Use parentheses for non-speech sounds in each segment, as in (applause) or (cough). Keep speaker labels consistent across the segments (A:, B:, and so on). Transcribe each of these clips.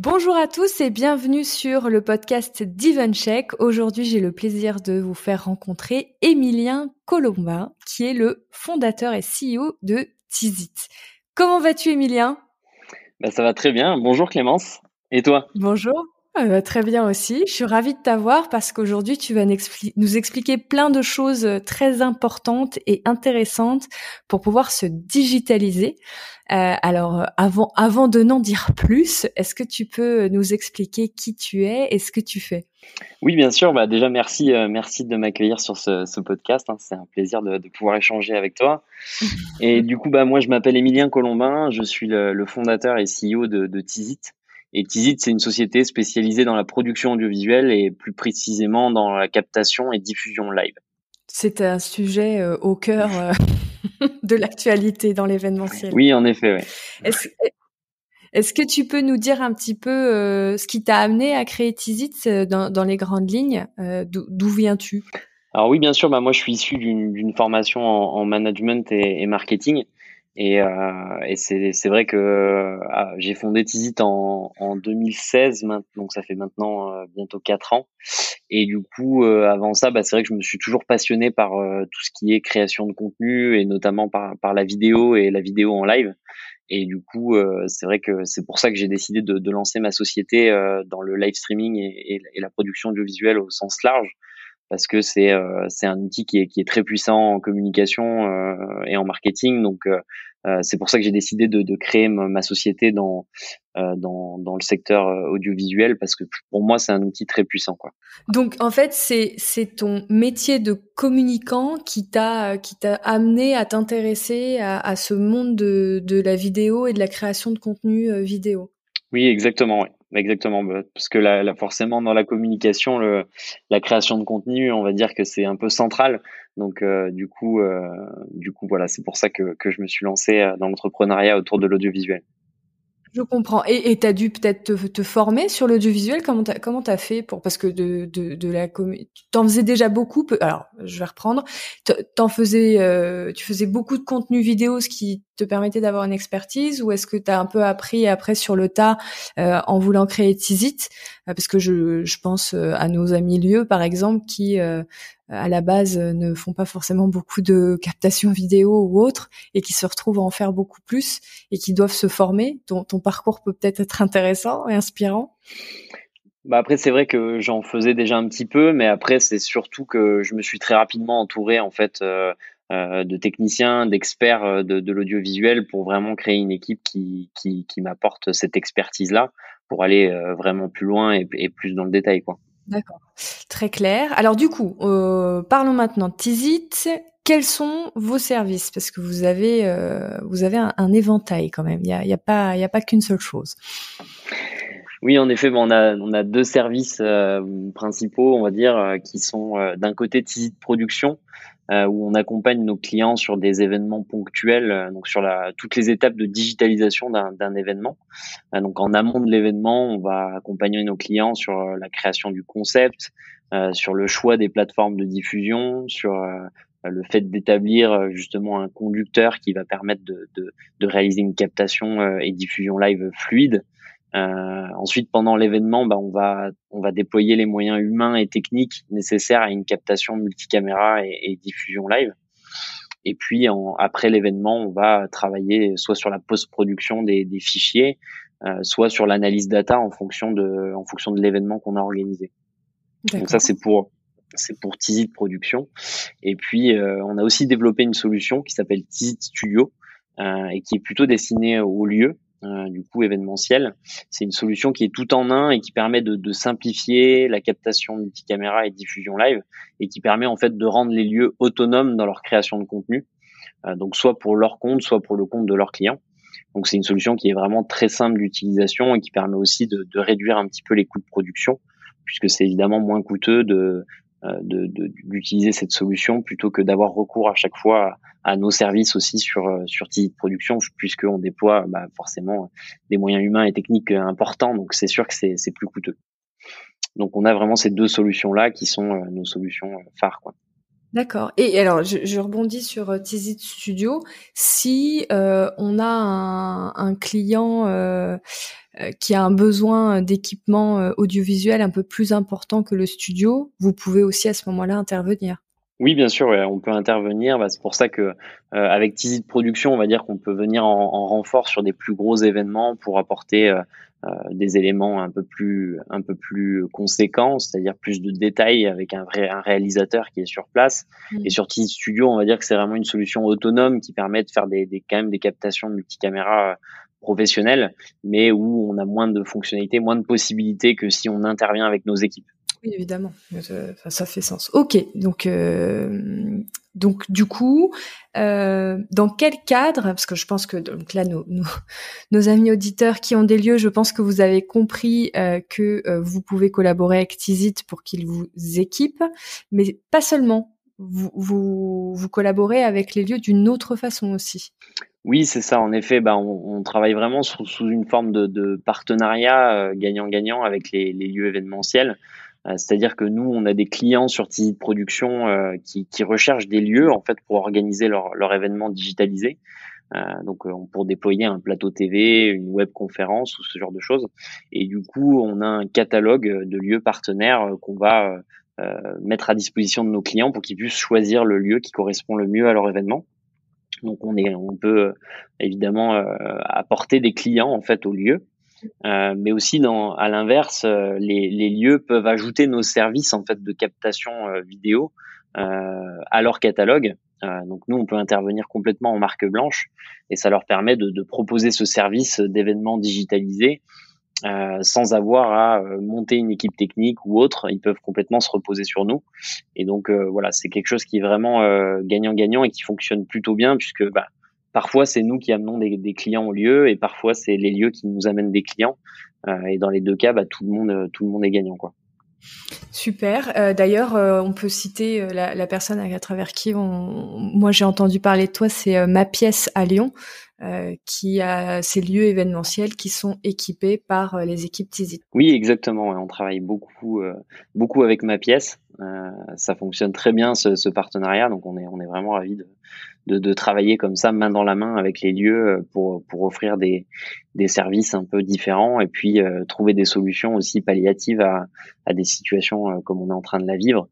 A: Bonjour à tous et bienvenue sur le podcast d'EventCheck. Aujourd'hui, j'ai le plaisir de vous faire rencontrer Emilien Colombin, qui est le fondateur et CEO de Tizit. Comment vas-tu, Emilien
B: bah, Ça va très bien. Bonjour Clémence. Et toi?
A: Bonjour. Euh, très bien aussi. Je suis ravie de t'avoir parce qu'aujourd'hui, tu vas nous expliquer plein de choses euh, très importantes et intéressantes pour pouvoir se digitaliser. Euh, alors, avant, avant de n'en dire plus, est-ce que tu peux nous expliquer qui tu es et ce que tu fais?
B: Oui, bien sûr. Bah, déjà, merci, merci de m'accueillir sur ce, podcast. Hein. C'est un plaisir de, pouvoir échanger avec toi. (laughs) et du coup, bah, moi, je m'appelle Émilien Colombin. Je suis le, fondateur et CEO de, de Tizit. Et Tizit, c'est une société spécialisée dans la production audiovisuelle et plus précisément dans la captation et diffusion live.
A: C'est un sujet euh, au cœur euh, (laughs) de l'actualité dans l'événementiel.
B: Oui, en effet. Ouais.
A: Est-ce, que tu peux nous dire un petit peu euh, ce qui t'a amené à créer Tizit dans, dans, les grandes lignes D'où viens-tu?
B: Alors oui, bien sûr. Bah, moi, je suis issu d'une, formation en, management et, et marketing. Et, euh, et c'est vrai que ah, j'ai fondé Tizit en, en 2016, donc ça fait maintenant euh, bientôt quatre ans. Et du coup, euh, avant ça, bah, c'est vrai que je me suis toujours passionné par euh, tout ce qui est création de contenu et notamment par, par la vidéo et la vidéo en live. Et du coup, c'est vrai que c'est pour ça que j'ai décidé de, de, lancer ma société dans le live streaming et, et, la production audiovisuelle au sens large parce que c'est c'est un outil qui est, qui est très puissant en communication et en marketing. Donc euh, c'est pour ça que j'ai décidé de, de, créer ma, société dans, euh, dans, dans le secteur euh, audiovisuel parce que pour moi c'est un outil très puissant quoi.
A: Donc en fait c'est c'est ton métier de communicant qui t'a qui t'a amené à t'intéresser à, à, ce monde de, de la vidéo et de la création de contenu vidéo.
B: Oui exactement oui. Exactement, bah, parce que là, forcément dans la communication, la création de contenu, on va dire que c'est un peu central. Donc euh, du coup, euh, du coup voilà, c'est pour ça que, que je me suis lancé euh, dans l'entrepreneuriat autour de l'audiovisuel.
A: Je comprends. Et tu as dû peut-être te, te, former sur l'audiovisuel. Comment tu comment as fait pour parce que de de, de la t'en faisais déjà beaucoup. Alors je vais reprendre. T'en faisais euh, tu faisais beaucoup de contenu vidéo, ce qui te permettait d'avoir une expertise, ou est-ce que tu as un peu appris après sur le tas euh, en voulant créer Tizit? Euh, Parce que je je pense à nos amis lieux par exemple qui à la base euh, ne font pas forcément beaucoup de captation vidéo ou autre et qui se retrouvent à en faire beaucoup plus et qui doivent se former. Ton, parcours peut peut-être être intéressant et inspirant.
B: Bah après c'est vrai que j'en faisais déjà un petit peu, mais après c'est surtout que je me suis très rapidement entouré en fait euh, euh de techniciens, d'experts de, l'audiovisuel pour vraiment créer une équipe qui, qui, qui m'apporte cette expertise là pour aller vraiment plus loin et, et plus dans le détail quoi.
A: D'accord, très clair. Alors du coup, euh, parlons maintenant de Tizit. Quels sont vos services? Parce que vous avez euh, vous avez un, éventail quand même. Il y a, a pas pas qu'une seule chose.
B: Oui, en effet, on a on a deux services euh, principaux, on va dire, qui sont d'un côté Tizit Production, où on accompagne nos clients sur des événements ponctuels, donc sur la, toutes les étapes de digitalisation d'un événement. donc en amont de l'événement, on va accompagner nos clients sur la création du concept, sur le choix des plateformes de diffusion, sur le fait d'établir justement un conducteur qui va permettre de, de, de réaliser une captation et diffusion live fluide. Euh, ensuite, pendant l'événement, bah, on va on va déployer les moyens humains et techniques nécessaires à une captation multicaméra et, et diffusion live. Et puis en, après l'événement, on va travailler soit sur la post-production des, des fichiers, euh, soit sur l'analyse data en fonction de en fonction de l'événement qu'on a organisé. Donc ça c'est pour c'est pour Tizit Production. Et puis euh, on a aussi développé une solution qui s'appelle Tizit Studio euh, et qui est plutôt destinée au lieu euh, du coup événementiel. C'est une solution qui est tout en un et qui permet de, de, simplifier la captation multicaméra et diffusion live et qui permet en fait de rendre les lieux autonomes dans leur création de contenu. Euh, donc soit pour leur compte, soit pour le compte de leurs clients. Donc c'est une solution qui est vraiment très simple d'utilisation et qui permet aussi de, de, réduire un petit peu les coûts de production puisque c'est évidemment moins coûteux de euh, d'utiliser cette solution plutôt que d'avoir recours à chaque fois à, nos services aussi sur euh, sur TID Production puisqu'on déploie bah, forcément des moyens humains et techniques importants donc c'est sûr que c'est plus coûteux. Donc on a vraiment ces deux solutions là qui sont euh, nos solutions phares quoi.
A: D'accord. Et alors, je, rebondis sur euh, Tizit Studio. Si euh, on a un, client euh, qui a un besoin d'équipement audiovisuel un peu plus important que le studio, vous pouvez aussi à ce moment-là intervenir.
B: Oui, bien sûr, on peut intervenir. Bah, c'est pour ça que avec Tizit Production, on va dire qu'on peut venir en, en, renfort sur des plus gros événements pour apporter des éléments un peu plus un peu plus conséquents, c'est-à-dire plus de détails avec un vrai un réalisateur qui est sur place. Mm. Et sur Team Studio, on va dire que c'est vraiment une solution autonome qui permet de faire des, des quand même des captations multicaméra euh, professionnelles, mais où on a moins de fonctionnalités, moins de possibilités que si on intervient avec nos équipes.
A: Oui, évidemment, ça fait sens. Ok, donc euh, donc du coup, euh, dans quel cadre Parce que je pense que donc là, (laughs) nos, amis auditeurs qui ont des lieux, je pense que vous avez compris euh, que euh, vous pouvez collaborer avec Tizit pour qu'ils vous équipent, mais pas seulement. Vous, vous, collaborez avec les lieux d'une autre façon aussi.
B: Oui, c'est ça. En effet, bah, on, travaille vraiment sous, une forme de, partenariat gagnant-gagnant avec les, lieux événementiels. Euh, c'est-à-dire que nous, on a des clients sur Tizi Production euh, qui, qui, recherchent des lieux en fait pour organiser leur, leur événement digitalisé. Euh, donc pour déployer un plateau TV, une web conférence ou ce genre de choses. Et du coup, on a un catalogue de lieux partenaires qu'on va mettre à disposition de nos clients pour qu'ils puissent choisir le lieu qui correspond le mieux à leur événement. Donc on est, on peut évidemment apporter des clients en fait au lieu euh, mais aussi à l'inverse, euh, les, lieux peuvent ajouter nos services en fait de captation euh, vidéo à leur catalogue. donc nous, on peut intervenir complètement en marque blanche et ça leur permet de, proposer ce service d'événements digitalisés sans avoir à monter une équipe technique ou autre. Ils peuvent complètement se reposer sur nous. Et donc voilà, c'est quelque chose qui est vraiment gagnant-gagnant et qui fonctionne plutôt bien puisque bah, Parfois, c'est nous qui amenons des, clients au lieu et parfois, c'est les lieux qui nous amènent des clients. Euh, et dans les deux cas, bah, tout le monde, euh, tout le monde est gagnant, quoi.
A: Super. Euh, d'ailleurs, on peut citer la, personne à, travers qui moi j'ai entendu parler de toi, c'est ma pièce à Lyon, qui a ces lieux événementiels qui sont équipés par les équipes Tizit.
B: Oui, exactement. On travaille beaucoup, beaucoup avec ma pièce. ça fonctionne très bien ce, ce, partenariat, donc on est, on est vraiment ravis de, de, de, travailler comme ça main dans la main avec les lieux euh, pour, pour offrir des, des services un peu différents et puis euh, trouver des solutions aussi palliatives à, à des situations euh, comme on est en train de la vivre.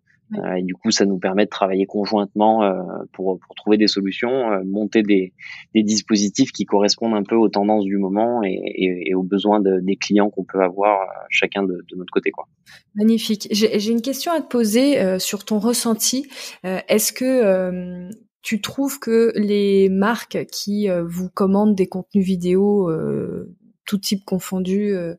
B: et du coup, ça nous permet de travailler conjointement pour, pour trouver des solutions, monter des, des dispositifs qui correspondent un peu aux tendances du moment et, et, et aux besoins de, des clients qu'on peut avoir chacun de, de, notre côté. Quoi.
A: Magnifique. J'ai une question à te poser sur ton ressenti. Est-ce que tu trouves que les marques qui euh, vous commandent des contenus vidéo euh, tout type confondu euh,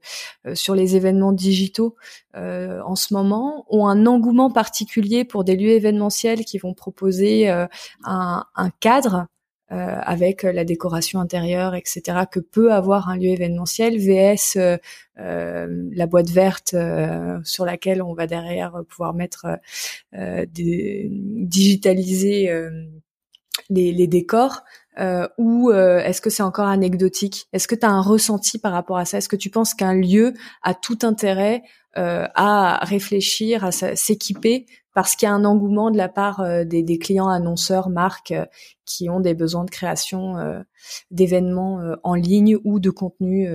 A: sur les événements digitaux en ce moment ont un engouement particulier pour des lieux événementiels qui vont proposer un, cadre avec la décoration intérieure, etc., que peut avoir un lieu événementiel, VS la boîte verte sur laquelle on va derrière pouvoir mettre des, digitaliser les, les décors euh, ou euh, est-ce que c'est encore anecdotique? Est-ce que tu as un ressenti par rapport à ça? Est-ce que tu penses qu'un lieu a tout intérêt euh, à réfléchir, à s'équiper? Parce qu'il y a un engouement de la part euh, des, des, clients annonceurs, marques qui ont des besoins de création d'événements en ligne ou de contenus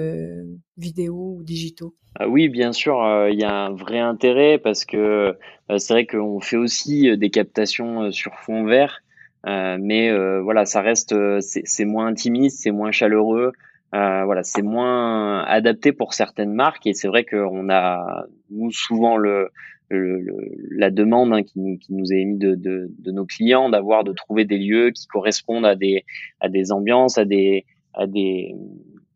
A: vidéo ou digitaux?
B: Ah oui, bien sûr, il y a un vrai intérêt parce que c'est vrai qu'on fait aussi des captations sur fond vert. euh, mais euh, voilà, ça reste, euh, c'est moins intimiste, c'est moins chaleureux. voilà, c'est moins adapté pour certaines marques et c'est vrai qu'on a nous souvent le, le, la demande hein, qui, qui, nous est émise de, de, de nos clients d'avoir de trouver des lieux qui correspondent à des à des ambiances, à des à des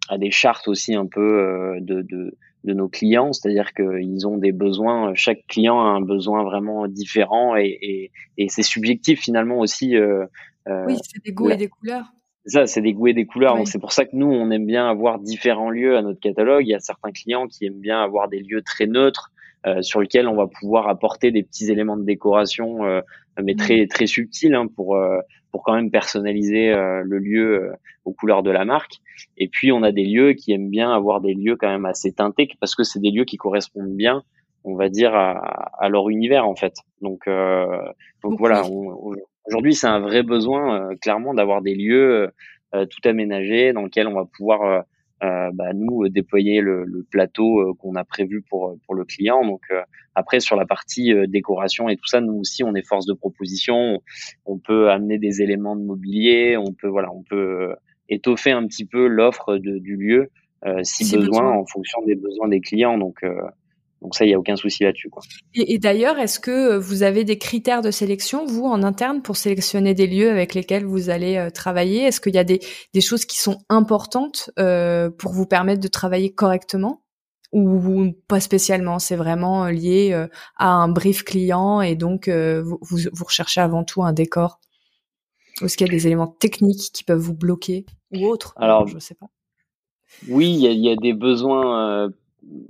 B: à des chartes aussi un peu de, de de nos clients, c'est-à-dire qu'ils ont des besoins, chaque client a un besoin vraiment différent et, et, et c'est subjectif finalement aussi. Euh,
A: euh oui, c'est des goûts et des couleurs.
B: Ça, c'est des goûts et des couleurs. Donc c'est pour ça que nous, on aime bien avoir différents lieux à notre catalogue. Il y a certains clients qui aiment bien avoir des lieux très neutres euh, sur lesquels on va pouvoir apporter des petits éléments de décoration, euh, mais très mmh. très subtils hein, pour euh, pour quand même personnaliser euh, le lieu aux couleurs de la marque. Et puis on a des lieux qui aiment bien avoir des lieux quand même assez teintés parce que c'est des lieux qui correspondent bien, on va dire, à, à leur univers en fait. Donc donc voilà, aujourd'hui c'est un vrai besoin clairement d'avoir des lieux tout aménagés dans lesquels on va pouvoir euh, bah, nous euh, déployer le, le plateau euh, qu'on a prévu pour pour le client. Donc après sur la partie décoration et tout ça, nous aussi on est force de proposition. On peut amener des éléments de mobilier, on peut voilà, on peut étoffer un petit peu l'offre du lieu si, besoin, en fonction des besoins des clients. Donc donc ça, il n'y a aucun souci là-dessus.
A: Et, et d'ailleurs, est-ce que vous avez des critères de sélection, vous, en interne, pour sélectionner des lieux avec lesquels vous allez euh, travailler? Est-ce qu'il y a des, des, choses qui sont importantes euh, pour vous permettre de travailler correctement? Ou pas spécialement C'est vraiment euh, lié euh, à un brief client et donc vous, vous, recherchez avant tout un décor? Est-ce qu'il y a des éléments techniques qui peuvent vous bloquer? Ou autres
B: Alors, je sais pas. Oui, il y a, des besoins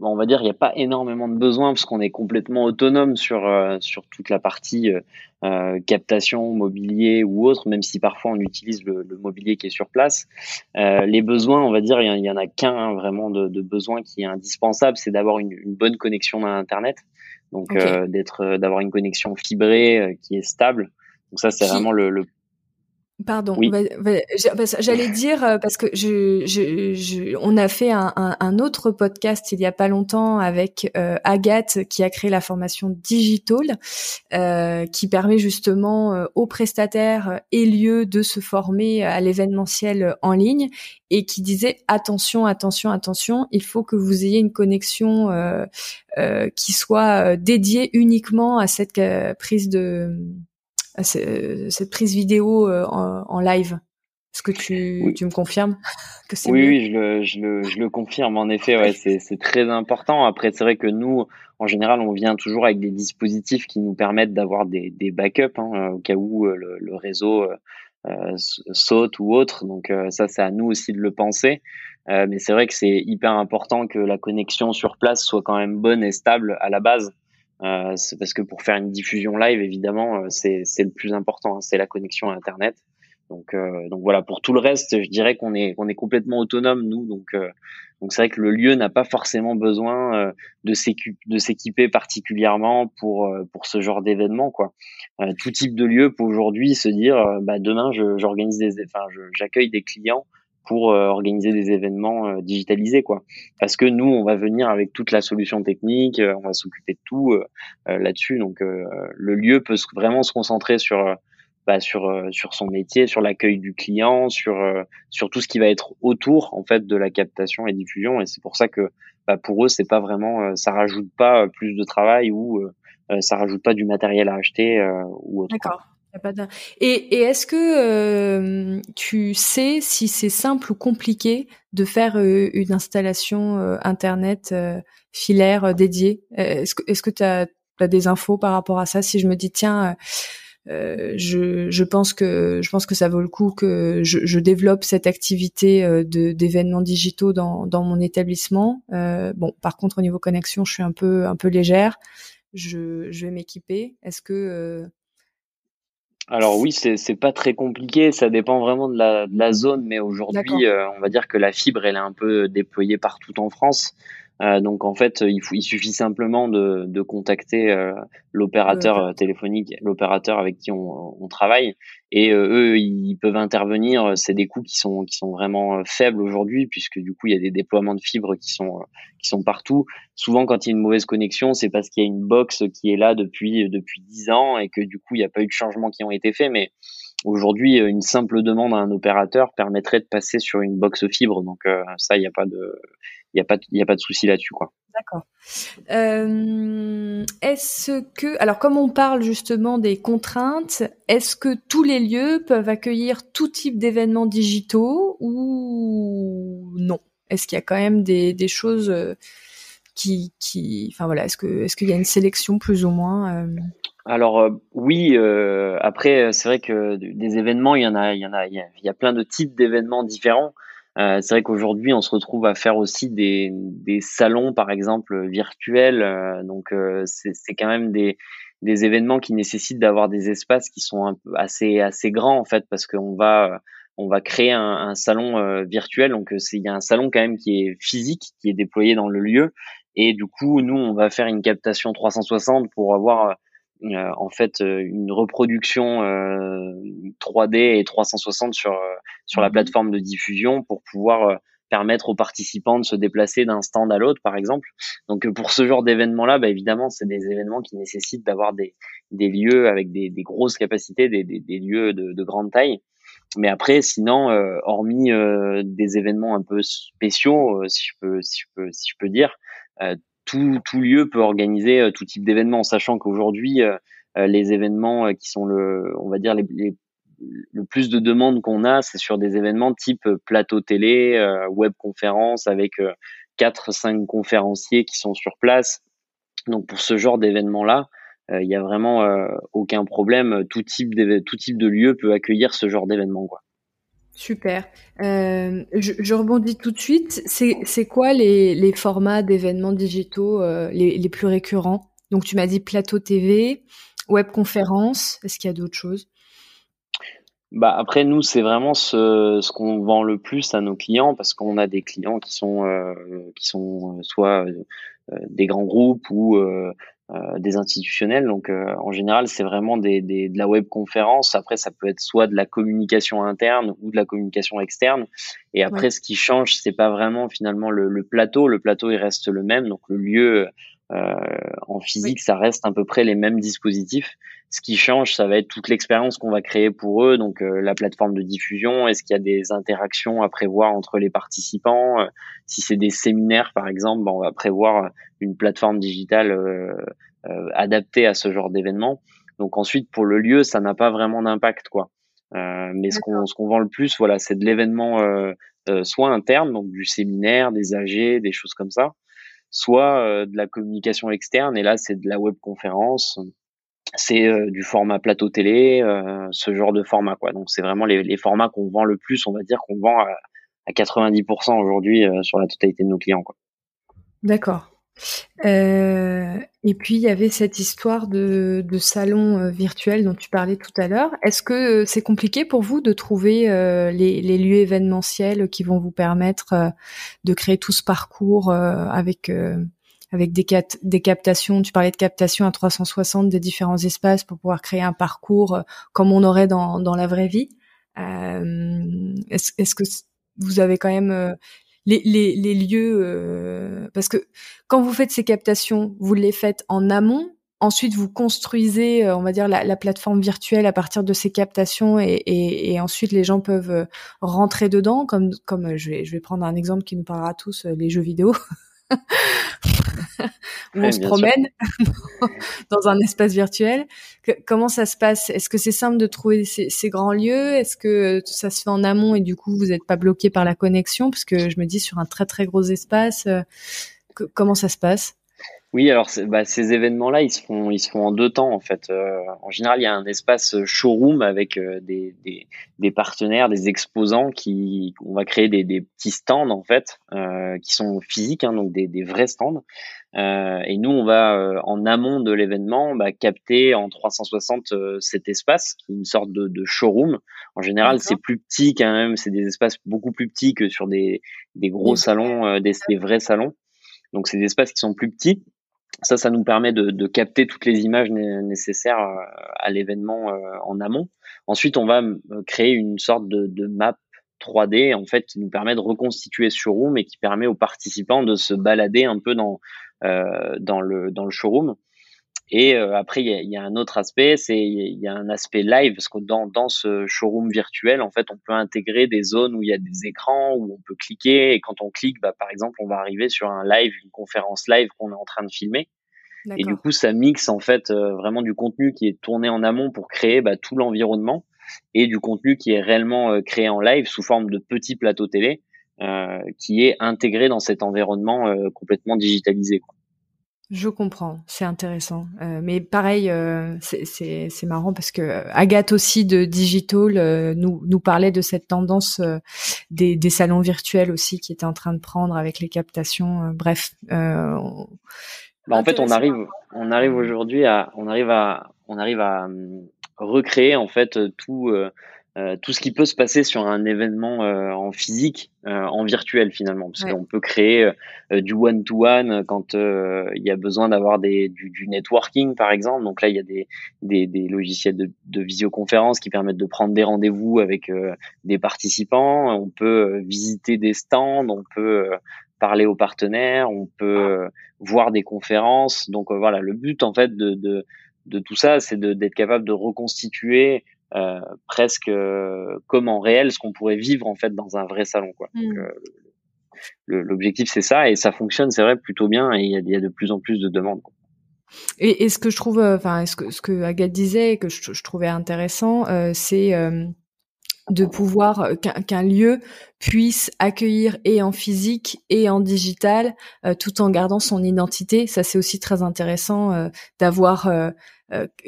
B: on va dire, il n'y a pas énormément de besoins parce qu'on est complètement autonome sur euh, sur toute la partie euh, euh, captation, mobilier ou autre, même si parfois on utilise le, mobilier qui est sur place. les besoins, on va dire, il y, en a qu'un hein, vraiment de, de, besoin qui est indispensable, c'est d'avoir une, bonne connexion à Internet, donc d'être d'avoir une connexion fibrée qui est stable. Donc ça, c'est vraiment le, le
A: Pardon, j'allais dire euh, parce que je, je, je, on a fait un, un, autre podcast il y a pas longtemps avec euh, Agathe qui a créé la formation Digital, euh, qui permet justement euh, aux prestataires et lieux de se former à l'événementiel en ligne et qui disait attention, attention, attention, il faut que vous ayez une connexion qui soit dédiée uniquement à cette prise de cette prise vidéo euh, en, live. Est-ce que tu, tu me confirmes
B: que c'est Oui, oui je, le, je, le, je le confirme. En effet, ouais, c'est très important. Après, c'est vrai que nous, en général, on vient toujours avec des dispositifs qui nous permettent d'avoir des, des backups hein, au cas où euh, le, le réseau euh, saute ou autre. Donc ça, c'est à nous aussi de le penser. Euh, mais c'est vrai que c'est hyper important que la connexion sur place soit quand même bonne et stable à la base. Euh, c'est parce que pour faire une diffusion live, évidemment, euh, c'est le plus important, hein, c'est la connexion à Internet. Donc, euh, donc voilà. Pour tout le reste, je dirais qu'on est on est complètement autonome nous. Donc euh, donc c'est vrai que le lieu n'a pas forcément besoin de s'équiper particulièrement pour pour ce genre d'événement quoi. tout type de lieu peut aujourd'hui se dire bah demain j'organise des enfin j'accueille des clients pour euh, organiser des événements euh, digitalisés quoi. Parce que nous on va venir avec toute la solution technique euh, on va s'occuper de tout là-dessus. Donc le lieu peut vraiment se concentrer sur bah, sur sur son métier sur l'accueil du client sur sur tout ce qui va être autour en fait de la captation et diffusion. Et c'est pour ça que bah, pour eux c'est pas vraiment ça rajoute pas plus de travail ou ça rajoute pas du matériel à acheter ou autre
A: D'accord. Et, est-ce que euh, tu sais si c'est simple ou compliqué de faire euh, une installation euh, internet filaire dédiée? Est-ce que tu as, des infos par rapport à ça? Si je me dis tiens, je, pense que je pense que ça vaut le coup que je, je développe cette activité d'événements digitaux dans, dans mon établissement. bon, par contre au niveau connexion, je suis un peu un peu légère. Je, je vais m'équiper. Est-ce que
B: alors oui, c'est c'est pas très compliqué, ça dépend vraiment de la, de la zone, mais aujourd'hui, euh, on va dire que la fibre, elle est un peu déployée partout en France. Euh, donc en fait, il, faut, il suffit simplement de, de contacter euh, l'opérateur euh, téléphonique, l'opérateur avec qui on, on, travaille, et eux, ils peuvent intervenir. C'est des coûts qui sont qui sont vraiment faibles aujourd'hui, puisque du coup, il y a des déploiements de fibres qui sont qui sont partout. Souvent, quand il y a une mauvaise connexion, c'est parce qu'il y a une box qui est là depuis depuis dix ans et que du coup, il n'y a pas eu de changements qui ont été faits, mais Aujourd'hui, une simple demande à un opérateur permettrait de passer sur une box fibre. Donc ça, il n'y a pas de, il y a pas, il a pas de souci là-dessus, quoi.
A: D'accord. Euh, est-ce que, alors comme on parle justement des contraintes, est-ce que tous les lieux peuvent accueillir tout type d'événements digitaux ou non? Est-ce qu'il y a quand même des, des choses euh, qui, qui, enfin voilà, est-ce que, est-ce qu'il y a une sélection plus ou moins euh?
B: Alors oui, après c'est vrai que des événements, il y en a, il y en a, il y a plein de types d'événements différents. Euh, c'est vrai qu'aujourd'hui, on se retrouve à faire aussi des, des salons, par exemple, virtuels. Euh, donc, euh, c'est quand même des, des événements qui nécessitent d'avoir des espaces qui sont un assez assez grands en fait, parce qu'on va on va créer un, un salon virtuel. Donc, il y a un salon quand même qui est physique, qui est déployé dans le lieu. Et du coup, nous, on va faire une captation 360 pour avoir euh, en fait euh, une reproduction 3D euh, et 360 sur sur la mhm. plateforme de diffusion pour pouvoir permettre aux participants de se déplacer d'un stand à l'autre, par exemple. Donc pour ce genre d'événements-là, bah, évidemment, c'est des événements qui nécessitent d'avoir des, des lieux avec des, des grosses capacités, des, des, des lieux de, de, grande taille. Mais après, sinon, hormis des événements un peu spéciaux, si je peux, si je peux, si je peux dire, tout, tout lieu peut organiser euh, tout type d'événements, sachant qu'aujourd'hui, euh, euh, les événements qui sont le, on va dire les, le plus de demandes qu'on a, c'est sur des événements type plateau télé, web conférence avec quatre, cinq conférenciers qui sont sur place. Donc pour ce genre d'événement-là, il n'y a vraiment aucun problème. Tout type, tout type de lieu peut accueillir ce genre d'événement. Quoi.
A: Super. Euh, je, rebondis tout de suite. C'est quoi les, formats d'événements digitaux euh, les, plus récurrents? Donc tu m'as dit plateau TV, webconférence. Est-ce qu'il y a d'autres choses?
B: Bah après nous c'est vraiment ce, qu'on vend le plus à nos clients parce qu'on a des clients qui sont euh, soit des grands groupes ou euh, des institutionnels. Donc euh, en général, c'est vraiment des, des, de la web conférence. Après, ça peut être soit de la communication interne ou de la communication externe. Et après, ce qui change, c'est pas vraiment finalement le, le, plateau. Le plateau, il reste le même. Donc le lieu en physique, ça reste à peu près les mêmes dispositifs. Ce qui change, ça va être toute l'expérience qu'on va créer pour eux, donc euh, la plateforme de diffusion, est-ce qu'il y a des interactions à prévoir entre les participants? Euh, Si c'est des séminaires, par exemple, ben, on va prévoir une plateforme digitale adaptée à ce genre d'événement. Donc ensuite, pour le lieu, ça n'a pas vraiment d'impact, quoi. mais ce qu'on ce qu'on vend le plus, voilà, c'est de l'événement soit interne, donc du séminaire, des AG, des choses comme ça, soit euh, de la communication externe, et là c'est de la webconférence, c'est euh, du format plateau télé, euh, ce genre de format quoi. Donc c'est vraiment les, formats qu'on vend le plus, on va dire qu'on vend à, à 90% aujourd'hui sur la totalité de nos clients.
A: D'accord. Euh, et puis il y avait cette histoire de, salon euh, virtuel dont tu parlais tout à l'heure. Est-ce que c'est compliqué pour vous de trouver euh, les, lieux événementiels qui vont vous permettre euh, de créer tout ce parcours avec avec des, captations? Tu parlais de captation à 360 des différents espaces pour pouvoir créer un parcours comme on aurait dans, dans la vraie vie. Est-ce est que vous avez quand même les, les, les lieux, euh, parce que quand vous faites ces captations, vous les faites en amont. Ensuite, vous construisez, euh, on va dire, la, la, plateforme virtuelle à partir de ces captations, et, et, et ensuite les gens peuvent euh, rentrer dedans. Comme, comme je vais, je vais prendre un exemple qui nous parlera tous, les jeux vidéo. (laughs) où (laughs) on se promène (laughs) dans un espace virtuel. comment ça se passe? Est-ce que c'est simple de trouver ces, grands lieux? Est-ce que ça se fait en amont et du coup vous n'êtes pas bloqué par la connexion? Parce que je me dis sur un très très gros espace, euh, comment ça se passe?
B: Oui, alors bah, ces événements-là, ils se font, ils se font en deux temps en fait. Euh, en général, il y a un espace showroom avec euh, des, des, des, partenaires, des exposants qui, on va créer des, des petits stands en fait, euh, qui sont physiques, hein, donc des, des, vrais stands. Euh, et nous, on va en amont de l'événement bah, capter en 360 cet espace, qui est une sorte de, de showroom. En général, c'est plus petit quand même, c'est des espaces beaucoup plus petits que sur des, des gros salons, des, des vrais salons. Donc c'est des espaces qui sont plus petits ça, ça nous permet de, de capter toutes les images nécessaires euh, à l'événement euh, en amont. Ensuite, on va euh, créer une sorte de, map 3D en fait qui nous permet de reconstituer ce showroom et qui permet aux participants de se balader un peu dans le showroom. Et après il y a, y a, un autre aspect, c'est il y a un aspect live parce que dans dans ce showroom virtuel en fait on peut intégrer des zones où il y a des écrans où on peut cliquer et quand on clique bah, par exemple on va arriver sur un live une conférence live qu'on est en train de filmer et du coup, ça mixe en fait euh, vraiment du contenu qui est tourné en amont pour créer bah, tout l'environnement et du contenu qui est réellement euh, créé en live sous forme de petits plateaux télé euh, qui est intégré dans cet environnement euh, complètement digitalisé. Quoi.
A: Je comprends, c'est intéressant. Euh, mais pareil, euh, c'est marrant parce que Agathe aussi de Digital nous, nous parlait de cette tendance des, des, salons virtuels aussi qui était en train de prendre avec les captations. bref,
B: bah, en fait, on arrive, on arrive aujourd'hui à, on arrive à, on arrive à hum, recréer en fait tout, euh, euh, tout ce qui peut se passer sur un événement euh, en physique, en virtuel finalement, parce qu'on peut créer du one to one quand il y a besoin d'avoir du, du, networking par exemple. Donc là, il y a des, des, des logiciels de, de, visioconférence qui permettent de prendre des rendez-vous avec des participants. On peut visiter des stands, on peut parler aux partenaires, on peut voir des conférences. Donc euh, voilà, le but en fait de, de, de tout ça, c'est d'être capable de reconstituer euh, presque euh, comme en réel ce qu'on pourrait vivre en fait dans un vrai salon. Quoi. Mmh. l'objectif c'est ça et ça fonctionne, c'est vrai plutôt bien et il y a, y a, de plus en plus de demandes. Quoi.
A: Et, et, ce que je trouve, enfin, ce que ce que Agathe disait et que je, je trouvais intéressant, euh, c'est de pouvoir euh, qu'un lieu puisse accueillir et en physique et en digital euh, tout en gardant son identité ça c'est aussi très intéressant euh, d'avoir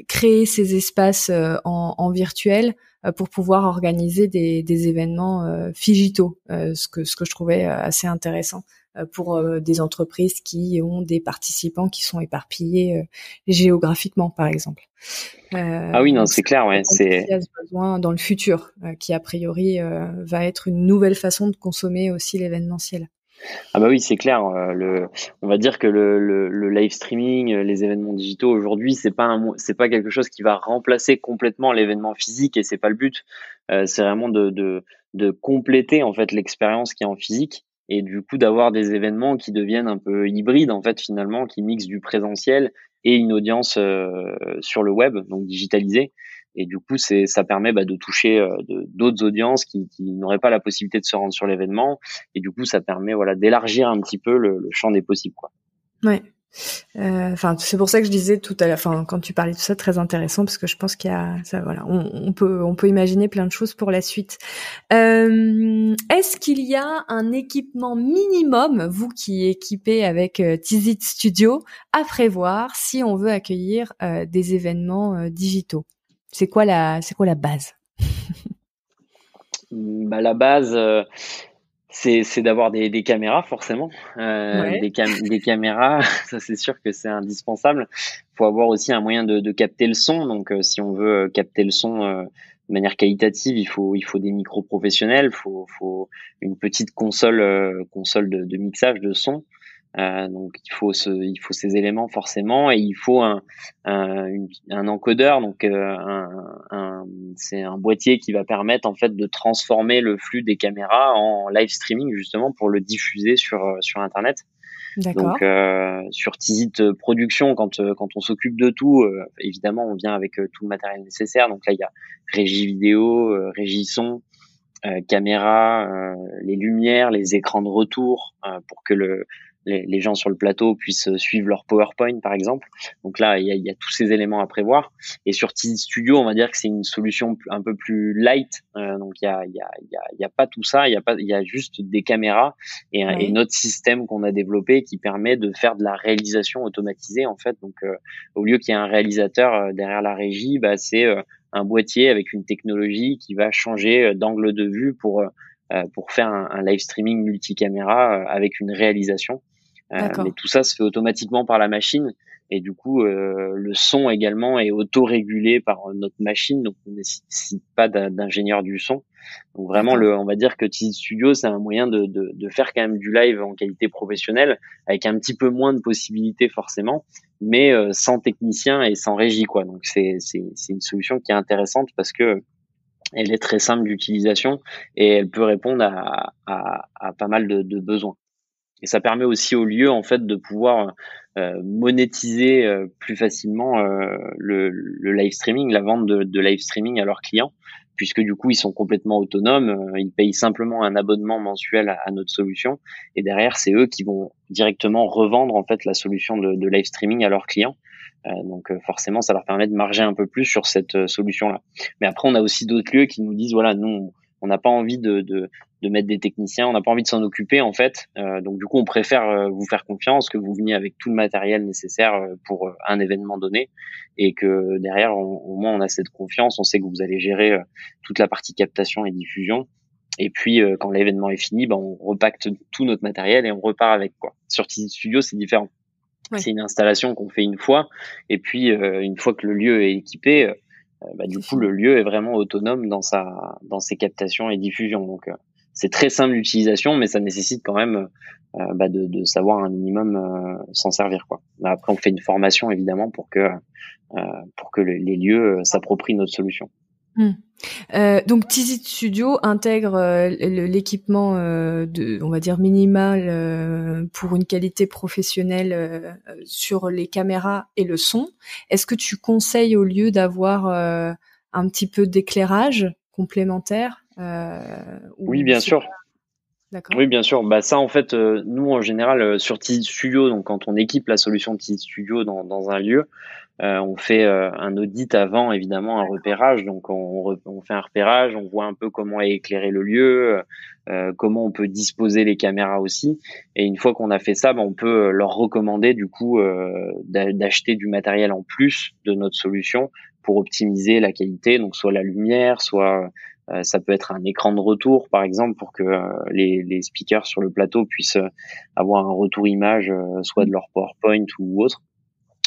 A: créé ces espaces en, en, virtuel pour pouvoir organiser des, des événements digitaux ce que ce que je trouvais assez intéressant euh, pour euh, des entreprises qui ont des participants qui sont éparpillés euh, géographiquement, par exemple.
B: ah oui, non, c'est clair, ouais, c'est
A: besoin dans le futur, qui a priori va être une nouvelle façon de consommer aussi l'événementiel.
B: Ah bah oui, c'est clair. le, on va dire que le, live streaming, les événements digitaux aujourd'hui, c'est pas pas quelque chose qui va remplacer complètement l'événement physique et c'est pas le but. c'est vraiment de, compléter en fait l'expérience qui est en physique et du coup d'avoir des événements qui deviennent un peu hybrides en fait finalement, qui mixent du présentiel et une audience euh, sur le web, donc digitalisée. Et du coup, ça permet bah, de toucher euh, d'autres audiences qui, n'auraient pas la possibilité de se rendre sur l'événement. Et du coup, ça permet voilà d'élargir un petit peu le, champ des possibles. Quoi.
A: Ouais, euh, enfin, c'est pour ça que je disais tout à la fin quand tu parlais de ça, très intéressant parce que je pense qu'il y a, ça, voilà, on, peut, on peut imaginer plein de choses pour la suite. Euh, est-ce qu'il y a un équipement minimum, vous qui équipez avec euh, Studio, à prévoir si on veut accueillir des événements digitaux? C'est quoi la, c'est quoi la base?
B: Bah, la base, c'est d'avoir des, des, caméras forcément. Euh, des, des caméras (laughs) ça c'est sûr que c'est indispensable. Faut avoir aussi un moyen de, de capter le son. Donc euh, si on veut euh, capter le son euh, de manière qualitative il faut il faut des micros professionnels faut faut une petite console console de, de, mixage de son euh, donc il faut ce, il faut ces éléments forcément et il faut un, un, un encodeur. Donc euh, un, un c'est un boîtier qui va permettre en fait de transformer le flux des caméras en live streaming justement pour le diffuser sur sur internet. Donc euh, sur Tizit Production quand quand on s'occupe de tout évidemment on vient avec tout le matériel nécessaire. Donc là il y a régie vidéo, régie son, euh, caméra, euh, les lumières, les écrans de retour, euh, pour que le, les, gens sur le plateau puissent suivre leur PowerPoint par exemple. Donc là, il y a, y a, tous ces éléments à prévoir. Et sur Teasy Studio, on va dire que c'est une solution un peu plus light. Euh, donc il y a, y, a, y, a, y a pas tout ça. Il y a pas, il y a juste des caméras et, un, et notre système qu'on a développé qui permet de faire de la réalisation automatisée en fait. Donc euh, au lieu qu'il y ait un réalisateur euh, derrière la régie, bah, c'est un boîtier avec une technologie qui va changer d'angle de vue pour pour faire un, un live streaming multicaméra avec une réalisation. Euh, mais tout ça se fait automatiquement par la machine. Et du coup euh, le son également est auto-régulé par notre machine donc on ne nécessite pas d'ingénieur du son. Donc vraiment le on va dire que Teasy Studio c'est un moyen de, de, de, faire quand même du live en qualité professionnelle avec un petit peu moins de possibilités forcément mais euh, sans technicien et sans régie quoi. Donc c'est c'est c'est une solution qui est intéressante parce que elle est très simple d'utilisation et elle peut répondre à, à, à pas mal de, besoins et ça permet aussi au lieu en fait de pouvoir euh, monétiser euh, plus facilement euh, le, live streaming, la vente de, live streaming à leurs clients, puisque du coup ils sont complètement autonomes, ils payent simplement un abonnement mensuel à, notre solution, et derrière c'est eux qui vont directement revendre en fait la solution de, de live streaming à leurs clients. Donc forcément ça leur permet de marger un peu plus sur cette solution là. Mais après on a aussi d'autres lieux qui nous disent voilà nous on n'a pas envie de, mettre des techniciens, on n'a pas envie de s'en occuper en fait. Euh, donc du coup, on préfère euh, vous faire confiance, que vous veniez avec tout le matériel nécessaire euh, pour un événement donné, et que derrière, au moins, on a cette confiance, on sait que vous allez gérer toute la partie captation et diffusion. Et puis quand l'événement est fini, ben, on repacte tout notre matériel et on repart avec quoi. Sur Studio, c'est différent. C'est une installation qu'on fait une fois, et puis une fois que le lieu est équipé euh, bah, du coup, le lieu est vraiment autonome dans sa, dans ses captations et diffusions. Donc, euh, c'est très simple d'utilisation, mais ça nécessite quand même euh, bah, de, de, savoir un minimum s'en servir. Quoi. Après, on fait une formation évidemment pour que pour que les lieux s'approprient notre solution.
A: Hmm. Euh, donc Teasy Studio intègre euh, l'équipement euh, de, on va dire minimal pour une qualité professionnelle sur les caméras et le son. Est-ce que tu conseilles au lieu d'avoir un petit peu d'éclairage complémentaire
B: Oui, bien sûr. Oui, bien sûr. Bah ça, en fait, nous en général sur Teasy Studio, donc quand on équipe la solution Teasy Studio dans, dans un lieu, euh, on fait euh, un audit avant, évidemment, un repérage. Donc, on, on, fait un repérage, on voit un peu comment est éclairé le lieu, euh, comment on peut disposer les caméras aussi. Et une fois qu'on a fait ça, ben, on peut leur recommander du coup d'acheter du matériel en plus de notre solution pour optimiser la qualité. Donc, soit la lumière, soit ça peut être un écran de retour, par exemple, pour que les, les, speakers sur le plateau puissent avoir un retour image, soit de leur PowerPoint ou autre.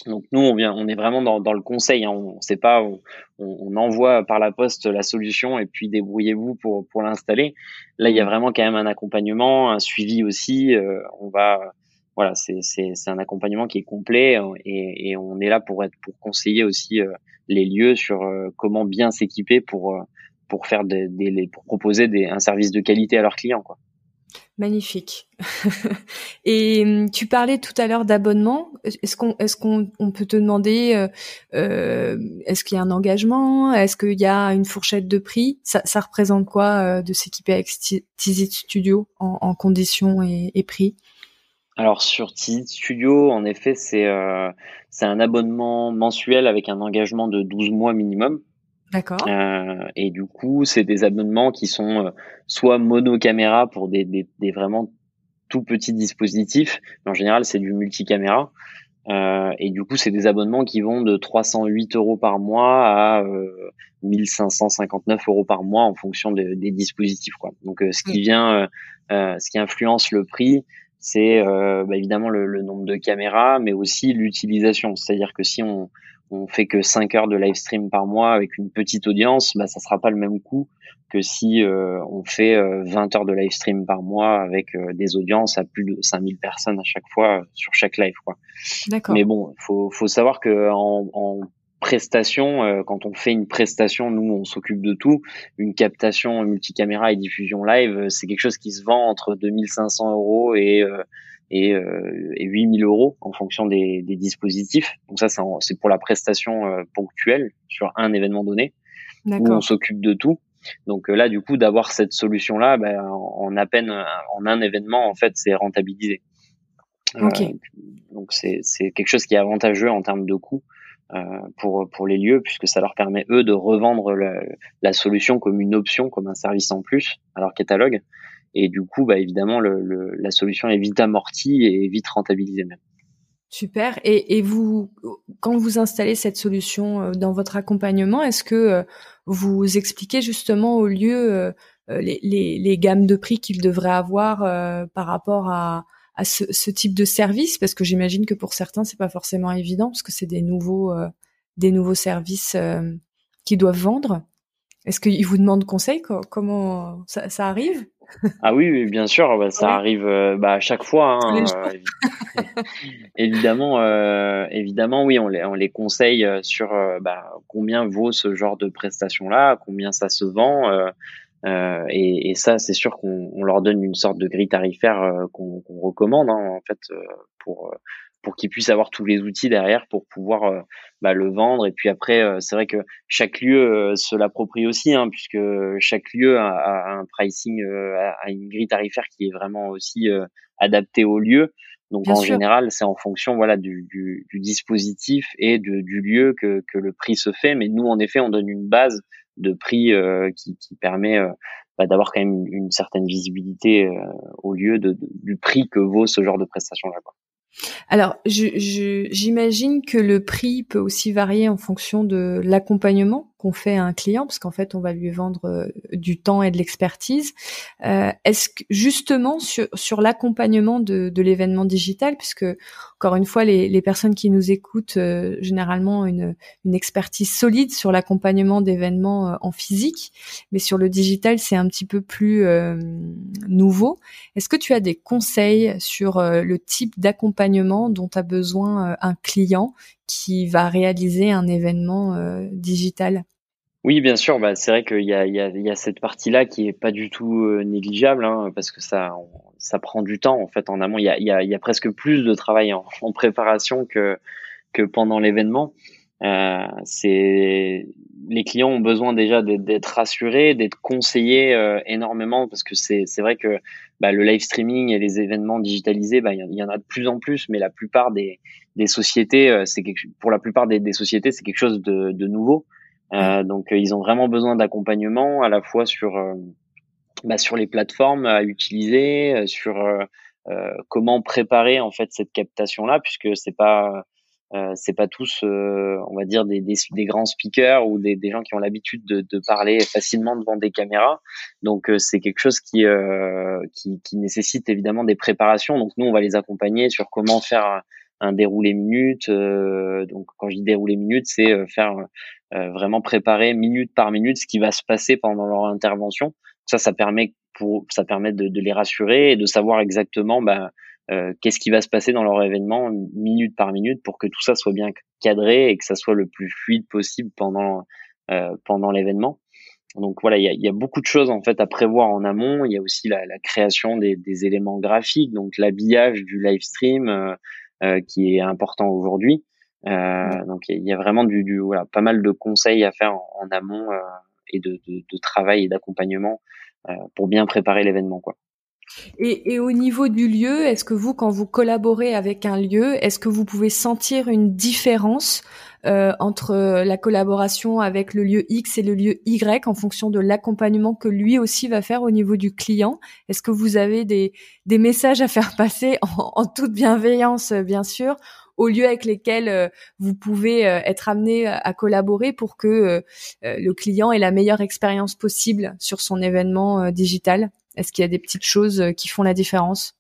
B: Donc nous, on vient, on est vraiment dans, dans le conseil. Hein. On sait pas, on, on, envoie par la poste la solution et puis débrouillez-vous pour pour l'installer. Là, il y a vraiment quand même un accompagnement, un suivi aussi. Euh, on va, voilà, c'est un accompagnement qui est complet euh, et, et on est là pour être pour conseiller aussi euh, les lieux sur comment bien s'équiper pour pour faire des, des, pour proposer des, un service de qualité à leurs clients, quoi.
A: Magnifique. (laughs) et hum, tu parlais tout à l'heure d'abonnement. Est-ce qu'on est-ce qu'on on peut te demander euh, euh, est-ce qu'il y a un engagement? Est-ce qu'il y a une fourchette de prix? Ça, ça, représente quoi euh, de s'équiper avec Tizit Studio en, en conditions et, et, prix?
B: Alors sur Tizit Studio, en effet, c'est euh, c'est un abonnement mensuel avec un engagement de 12 mois minimum.
A: D'accord.
B: Euh, et du coup, c'est des abonnements qui sont euh, soit monocaméra pour des, des, des, vraiment tout petits dispositifs, mais en général, c'est du multicaméra. Euh, et du coup, c'est des abonnements qui vont de 308 euros par mois à euh, 1559 euros par mois en fonction de, des dispositifs. Quoi. Donc, euh, ce qui vient, euh, ce qui influence le prix, c'est bah, évidemment le, le, nombre de caméras, mais aussi l'utilisation. C'est-à-dire que si on, on fait que 5 heures de live stream par mois avec une petite audience, bah ça sera pas le même coût que si euh, on fait 20 euh, heures de live stream par mois avec euh, des audiences à plus de 5000 personnes à chaque fois sur chaque live quoi. Mais bon, faut faut savoir que en, en prestation, quand on fait une prestation, nous on s'occupe de tout. Une captation multicaméra et diffusion live, c'est quelque chose qui se vend entre 2500 euros et et, euh, et 8000 euros en fonction des, des, dispositifs. Donc ça, c'est pour la prestation euh, ponctuelle sur un événement donné où on s'occupe de tout. Donc euh, là, du coup, d'avoir cette solution-là, ben, en, à peine en un événement, en fait, c'est rentabilisé. donc c'est quelque chose qui est avantageux en termes de coût. pour pour les lieux puisque ça leur permet eux de revendre la solution comme une option comme un service en plus à leur catalogue et du coup bah évidemment le, la solution est vite amortie et vite rentabilisée même
A: Super. Et, et, vous, quand vous installez cette solution euh, dans votre accompagnement, est-ce que euh, vous expliquez justement au lieu euh, les, les, les, gammes de prix qu'ils devraient avoir par rapport à, à ce, ce, type de service? Parce que j'imagine que pour certains, c'est pas forcément évident parce que c'est des nouveaux, des nouveaux services qu'ils doivent vendre. Est-ce qu'ils vous demandent conseil? Comment ça, ça arrive?
B: Ah oui, bien sûr, bah, ça arrive euh, bah, à chaque fois. Hein, euh, (laughs) évidemment, euh, évidemment, oui, on les, on les conseille sur bah, combien vaut ce genre de prestation-là, combien ça se vend. Et, et, ça, c'est sûr qu'on leur donne une sorte de grille tarifaire qu'on recommande hein, en fait pour pour qu'ils puissent avoir tous les outils derrière pour pouvoir euh, bah, le vendre. Et puis après, euh, c'est vrai que chaque lieu euh, se l'approprie aussi, hein, puisque chaque lieu a, un pricing, a, une grille tarifaire qui est vraiment aussi adaptée au lieu. Donc en général, c'est en fonction voilà du, du, du dispositif et de, du lieu que, que, le prix se fait. Mais nous, en effet, on donne une base de prix qui, qui, permet bah, d'avoir quand même une, certaine visibilité au lieu de, du prix que vaut ce genre de prestation-là.
A: Alors, j'imagine que le prix peut aussi varier en fonction de l'accompagnement qu'on fait un client, parce qu'en fait, on va lui vendre euh, du temps et de l'expertise. Euh, Est-ce que justement sur, l'accompagnement de, l'événement digital, puisque encore une fois, les, personnes qui nous écoutent euh, généralement une, une expertise solide sur l'accompagnement d'événements en physique, mais sur le digital, c'est un petit peu plus nouveau. Est-ce que tu as des conseils sur le type d'accompagnement dont a besoin un client qui va réaliser un événement digital
B: oui, bien sûr. Bah, c'est vrai qu'il y a, cette partie-là qui est pas du tout euh, négligeable, hein, parce que ça, ça prend du temps en fait en amont. Il y a, presque plus de travail en, préparation que pendant l'événement. Euh, c'est les clients ont besoin déjà d'être rassurés, d'être conseillés euh, énormément parce que c'est c'est vrai que bah, le live streaming et les événements digitalisés, bah, il y, en a de plus en plus, mais la plupart des des sociétés, euh, c'est pour la plupart des, des sociétés, c'est quelque chose de, de nouveau. Euh, donc ils ont vraiment besoin d'accompagnement à la fois sur bah, sur les plateformes à utiliser, sur comment préparer en fait cette captation là, puisque c'est pas euh, c'est pas tous, on va dire, des, des, des, grands speakers ou des, des gens qui ont l'habitude de, de, parler facilement devant des caméras. Donc c'est quelque chose qui, qui, qui nécessite évidemment des préparations. Donc nous, on va les accompagner sur comment faire un déroulé minute. donc quand je dis déroulé minute, c'est faire euh, vraiment préparer minute par minute ce qui va se passer pendant leur intervention. Ça, ça permet pour ça permet de, de les rassurer et de savoir exactement bah, euh, qu'est-ce qui va se passer dans leur événement minute par minute pour que tout ça soit bien cadré et que ça soit le plus fluide possible pendant euh, pendant l'événement. Donc voilà, il y a, y a, beaucoup de choses en fait à prévoir en amont. Il y a aussi la, la création des, des, éléments graphiques, donc l'habillage du live stream euh, euh qui est important aujourd'hui. Euh, donc il y a vraiment du, du, voilà, pas mal de conseils à faire en, amont euh, et de, de, de, travail et d'accompagnement euh, pour bien préparer l'événement. quoi.
A: Et, au niveau du lieu, est-ce que vous, quand vous collaborez avec un lieu, est-ce que vous pouvez sentir une différence euh, entre la collaboration avec le lieu X et le lieu Y en fonction de l'accompagnement que lui aussi va faire au niveau du client? Est-ce que vous avez des, messages à faire passer en, en toute bienveillance, bien sûr, aux lieux avec lesquels euh, vous pouvez euh, être amené à collaborer pour que le client ait la meilleure expérience possible sur son événement digital? Est-ce qu'il y a des petites choses qui font la différence?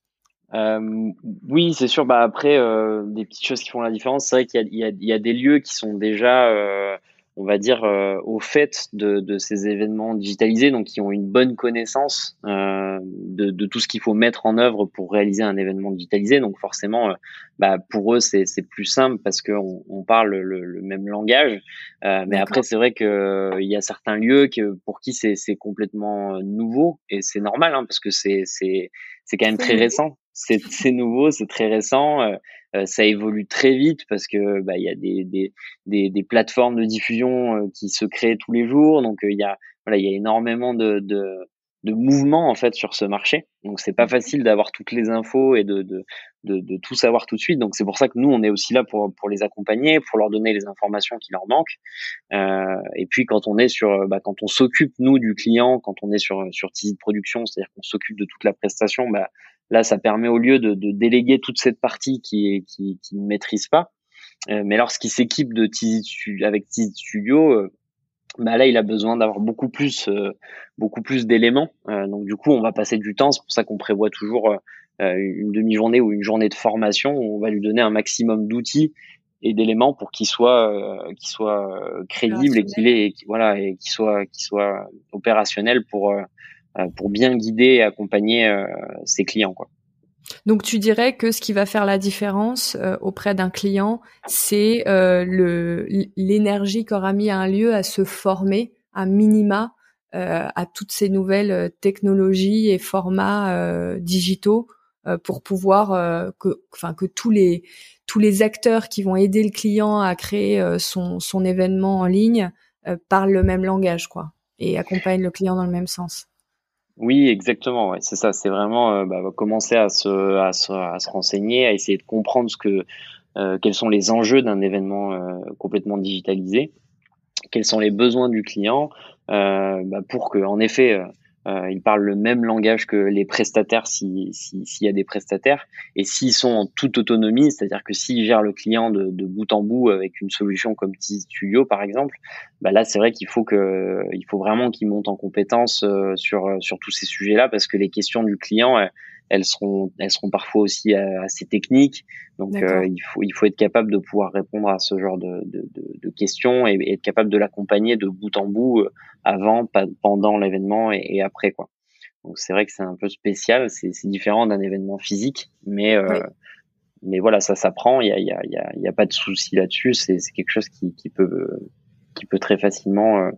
B: Oui, c'est sûr. Bah après, des petites choses qui font la différence. C'est vrai qu'il y, a des lieux qui sont déjà on va dire, euh, au fait de, de, ces événements digitalisés, donc qui ont une bonne connaissance euh, de, de, tout ce qu'il faut mettre en œuvre pour réaliser un événement digitalisé. Donc forcément, euh, bah, pour eux, c'est plus simple parce qu'on on parle le, le, même langage. Euh, mais après, c'est vrai que il y a certains lieux que, pour qui c'est complètement nouveau et c'est normal hein, parce que c'est c'est quand même très récent. C'est nouveau, c'est très récent. Euh, ça évolue très vite parce que bah il y a des, des, des, des plateformes de diffusion euh, qui se créent tous les jours, donc euh, il y a voilà il y a énormément de, de de mouvement en fait sur ce marché. Donc c'est pas facile d'avoir toutes les infos et de, de, de, de, tout savoir tout de suite. Donc c'est pour ça que nous on est aussi là pour, pour les accompagner, pour leur donner les informations qui leur manquent. Euh, et puis quand on est sur, bah, quand on s'occupe nous du client, quand on est sur sur TISI de production, c'est-à-dire qu'on s'occupe de toute la prestation, bah, là ça permet au lieu de, de déléguer toute cette partie qui qui, qui ne maîtrise pas. Euh, mais lorsqu'il s'équipe de TISI avec TISI Studio, euh, bah là il a besoin d'avoir beaucoup plus euh, beaucoup plus d'éléments euh, donc du coup on va passer du temps c'est pour ça qu'on prévoit toujours euh, une demi-journée ou une journée de formation où on va lui donner un maximum d'outils et d'éléments pour qu'il soit qu'il soit crédible et qu'il est voilà et qu'il soit qu'il soit opérationnel pour pour bien guider et accompagner ses clients quoi
A: donc tu dirais que ce qui va faire la différence euh, auprès d'un client, c'est euh, le l'énergie qu'aura mis un lieu à se former à minima euh, à toutes ces nouvelles technologies et formats digitaux pour pouvoir que enfin que tous les tous les acteurs qui vont aider le client à créer son son événement en ligne parlent le même langage quoi et accompagnent le client dans le même sens.
B: Oui, exactement. Ouais, c'est ça. C'est vraiment euh, bah, commencer à se, à, se, à se renseigner, à essayer de comprendre ce que, euh, quels sont les enjeux d'un événement euh, complètement digitalisé, quels sont les besoins du client, bah, pour que, en effet, ils parlent le même langage que les prestataires s'il si, y a des prestataires. Et s'ils sont en toute autonomie, c'est-à-dire que s'ils gèrent le client de, de, bout en bout avec une solution comme Studio par exemple, bah là c'est vrai qu'il faut que faut vraiment qu'ils montent en compétence euh, sur sur tous ces sujets-là parce que les questions du client elles seront, elles seront parfois aussi euh, assez techniques. Donc, euh, il faut, il faut être capable de pouvoir répondre à ce genre de, de, de, questions et, être capable de l'accompagner de bout en bout euh, avant, pendant l'événement et, après, quoi. Donc, c'est vrai que c'est un peu spécial. C'est différent d'un événement physique, mais mais voilà, ça s'apprend. Il y a, il y a, il y a, pas de souci là-dessus. C'est quelque chose qui, qui peut qui peut très facilement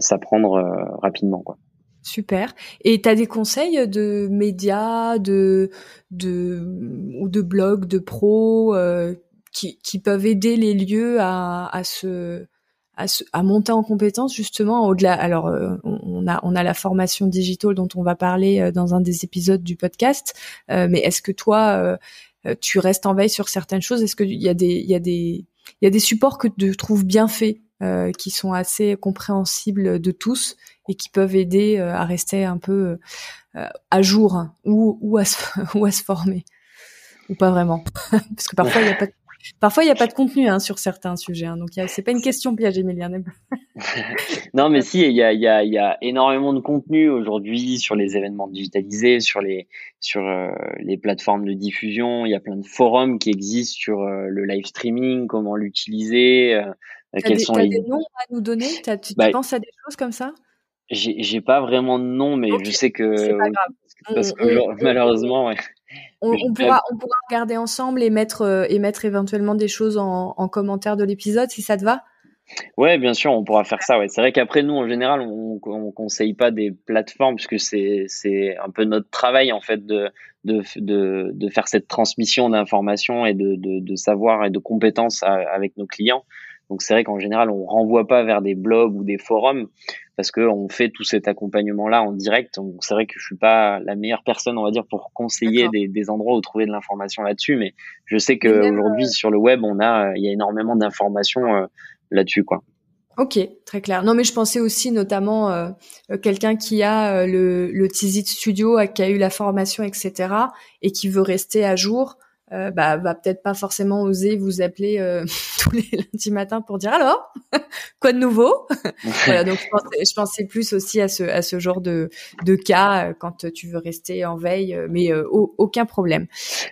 B: s'apprendre rapidement, quoi.
A: Super. Et tu des conseils de médias, de, de, ou de blogs, de pros euh, qui, qui, peuvent aider les lieux à, à, se, à, monter en compétence justement au-delà. Alors, euh, on, a, on a la formation digitale dont on va parler euh, dans un des épisodes du podcast. mais est-ce que toi, tu restes en veille sur certaines choses? Est-ce qu'il y a des, il y a des, il y a des supports que tu trouves bien faits, qui sont assez compréhensibles de tous et qui peuvent aider euh, à rester un peu euh, à jour ou, ou, à se, (laughs) ou à se former. Ou pas vraiment. (laughs) Parce que parfois il n'y a pas de, parfois il a pas de contenu hein, sur certains sujets hein, donc c'est pas une question piège Emilienne (laughs)
B: non mais si il y a, y, y a énormément de contenu aujourd'hui sur les événements digitalisés sur les sur euh, les plateformes de diffusion. Il y a plein de forums qui existent sur le live streaming comment l'utiliser euh,
A: quels des, sont les des noms à nous donner? Tu bah, penses à des choses comme ça?
B: J'ai pas vraiment de nom, mais je sais que parce que malheureusement, ouais.
A: On, on, pourra, on pourra regarder ensemble et mettre euh, et mettre éventuellement des choses en, en commentaire de l'épisode si ça te va.
B: Ouais, bien sûr, on pourra faire ça. Ouais, c'est vrai qu'après nous, en général, on, on conseille pas des plateformes puisque c'est c'est un peu notre travail en fait de de de, de faire cette transmission d'informations et de, de de savoir et de compétences avec nos clients. Donc c'est vrai qu'en général, on renvoie pas vers des blogs ou des forums parce que on fait tout cet accompagnement-là en direct. Donc c'est vrai que je suis pas la meilleure personne, on va dire, pour conseiller des, des, endroits où trouver de l'information là-dessus, mais je sais qu'aujourd'hui euh, sur le web, on a, il y a énormément d'informations euh, là-dessus, quoi.
A: Ok, très clair. Non, mais je pensais aussi notamment euh, quelqu'un qui a le, le Studio, qui a eu la formation, etc., et qui veut rester à jour euh, bah, va peut-être pas forcément oser vous appeler euh, (laughs) tous les lundis matins pour dire alors (laughs) quoi de nouveau? (laughs) voilà, donc je pensais, plus aussi à ce à ce genre de de cas euh, quand tu veux rester en veille, mais aucun problème.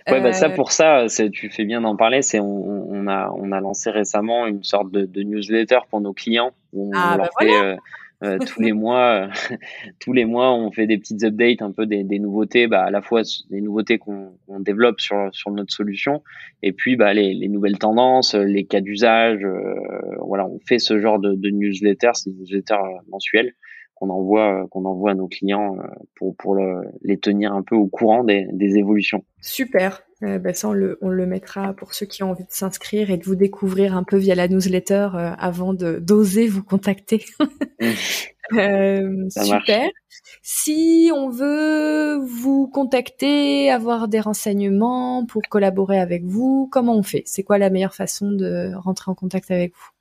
B: Ouais, bah ça pour ça, tu fais bien d'en parler. C'est on, on, a on a lancé récemment une sorte de, de newsletter pour nos clients. Où on ah, leur bah fait, euh, tous les mois, euh, (laughs) tous les mois, on fait des petites updates, un peu des, des nouveautés, bah, à la fois des nouveautés qu'on développe sur, sur notre solution, et puis bah, les, les nouvelles tendances, les cas d'usage. Euh, voilà, on fait ce genre de, de newsletter, c'est une newsletter mensuelle qu'on envoie qu'on envoie à nos clients pour pour le, les tenir un peu au courant des, des évolutions.
A: Super. Euh, bah, ça, on le, on le mettra pour ceux qui ont envie de s'inscrire et de vous découvrir un peu via la newsletter euh, avant de d'oser vous contacter. (laughs) Mmh. super. Si on veut vous contacter, avoir des renseignements pour collaborer avec vous, comment on fait? C'est quoi la meilleure façon de rentrer en contact avec vous?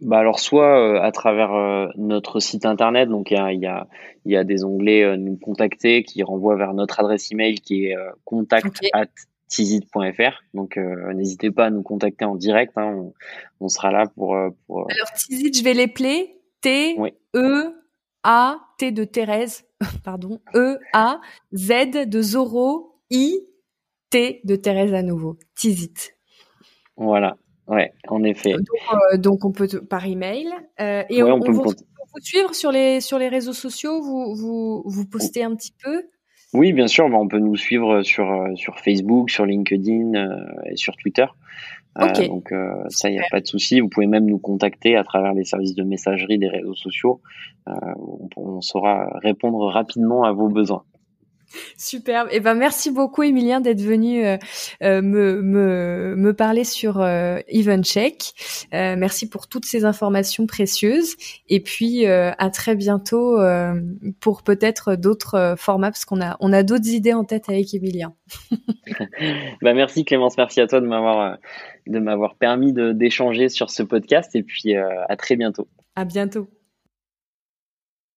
B: Bah alors soit euh, à travers euh, notre site internet, donc il y a, y, a, y a des onglets euh, nous contacter qui renvoient vers notre adresse email qui est contact at tizit.fr. Donc n'hésitez pas à nous contacter en direct, hein, on, on, sera là pour, pour...
A: Alors Tizit, je vais les player. T E A T de Thérèse, (laughs) pardon, E A Z de Zoro I T de Thérèse à nouveau. Tizit.
B: Voilà. Ouais, en effet.
A: Euh, donc, on peut par email euh, et on, peut vous, suivre sur les sur les réseaux sociaux. Vous vous vous postez un petit peu?
B: Oui, bien sûr. Bah, on peut nous suivre sur euh, sur Facebook, sur LinkedIn et sur Twitter. donc ça, il n'y a pas de souci. Vous pouvez même nous contacter à travers les services de messagerie des réseaux sociaux. on saura répondre rapidement à vos besoins.
A: Superbe. Et eh ben merci beaucoup Emilien d'être venu euh, euh, me, me, me parler sur euh, Evencheck. Euh, merci pour toutes ces informations précieuses. Et puis à très bientôt pour peut-être d'autres formats parce qu'on a on a d'autres idées en tête avec Emilien. (laughs)
B: bah merci Clémence, merci à toi de m'avoir de m'avoir permis d'échanger sur ce podcast et puis à très bientôt.
A: À bientôt.